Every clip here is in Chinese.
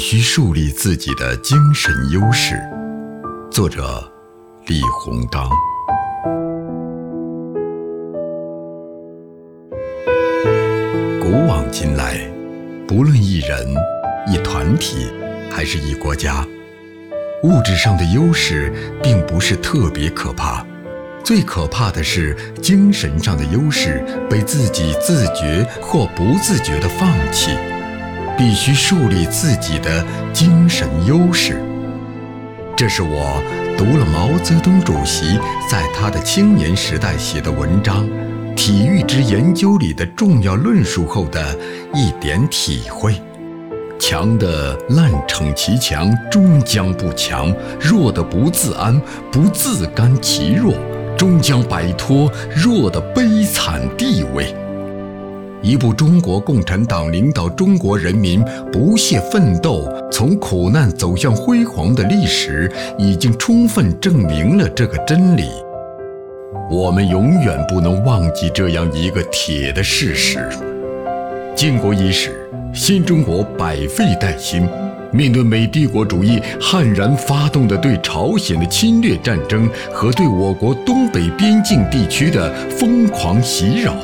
须树立自己的精神优势。作者：李洪刚。古往今来，不论一人、一团体，还是一国家，物质上的优势并不是特别可怕，最可怕的是精神上的优势被自己自觉或不自觉地放弃。必须树立自己的精神优势。这是我读了毛泽东主席在他的青年时代写的文章《体育之研究》里的重要论述后的一点体会。强的滥逞其强，终将不强；弱的不自安，不自甘其弱，终将摆脱弱的悲惨地位。一部中国共产党领导中国人民不懈奋斗、从苦难走向辉煌的历史，已经充分证明了这个真理。我们永远不能忘记这样一个铁的事实：建国伊始，新中国百废待兴，面对美帝国主义悍然发动的对朝鲜的侵略战争和对我国东北边境地区的疯狂袭扰。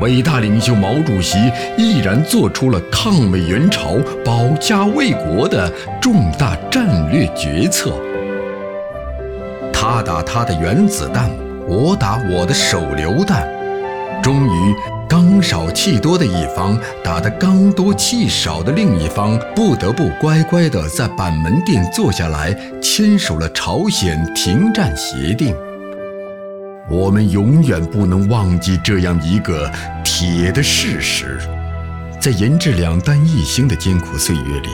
伟大领袖毛主席毅然做出了抗美援朝、保家卫国的重大战略决策。他打他的原子弹，我打我的手榴弹。终于，刚少气多的一方打得刚多气少的另一方，不得不乖乖地在板门店坐下来，签署了朝鲜停战协定。我们永远不能忘记这样一个铁的事实：在研制两弹一星的艰苦岁月里，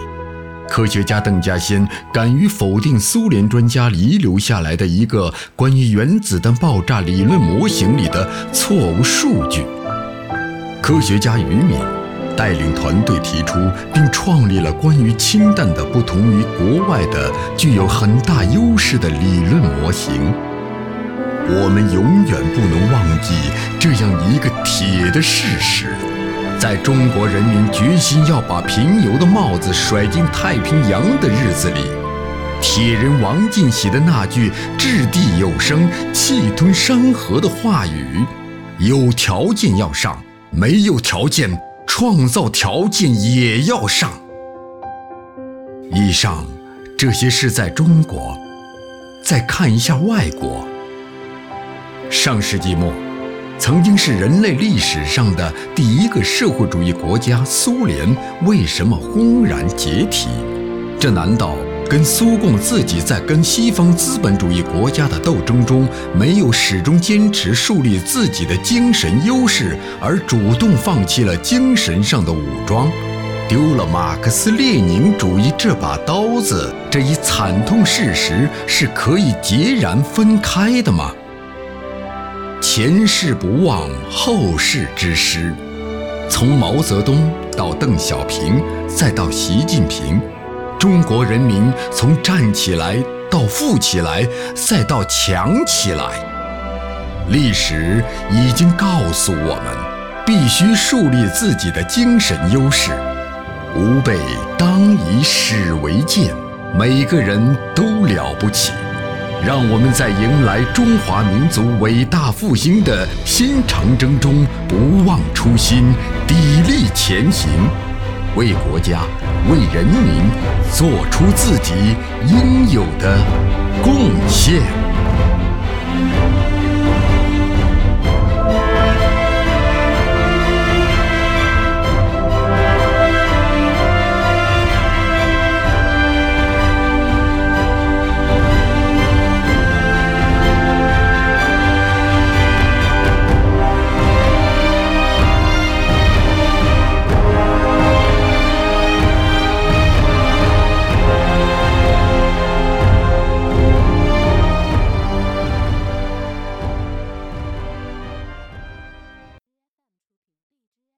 科学家邓稼先敢于否定苏联专家遗留下来的一个关于原子弹爆炸理论模型里的错误数据。科学家于敏带领团队提出并创立了关于氢弹的不同于国外的具有很大优势的理论模型。我们永远不能忘记这样一个铁的事实：在中国人民决心要把贫油的帽子甩进太平洋的日子里，铁人王进喜的那句“掷地有声，气吞山河”的话语，有条件要上，没有条件，创造条件也要上。以上这些是在中国，再看一下外国。上世纪末，曾经是人类历史上的第一个社会主义国家苏联，为什么轰然解体？这难道跟苏共自己在跟西方资本主义国家的斗争中，没有始终坚持树立自己的精神优势，而主动放弃了精神上的武装，丢了马克思列宁主义这把刀子，这一惨痛事实是可以截然分开的吗？前事不忘后事之师，从毛泽东到邓小平，再到习近平，中国人民从站起来到富起来，再到强起来，历史已经告诉我们，必须树立自己的精神优势。吾辈当以史为鉴，每个人都了不起。让我们在迎来中华民族伟大复兴的新长征中不忘初心砥砺前行。为国家为人民做出自己应有的贡献。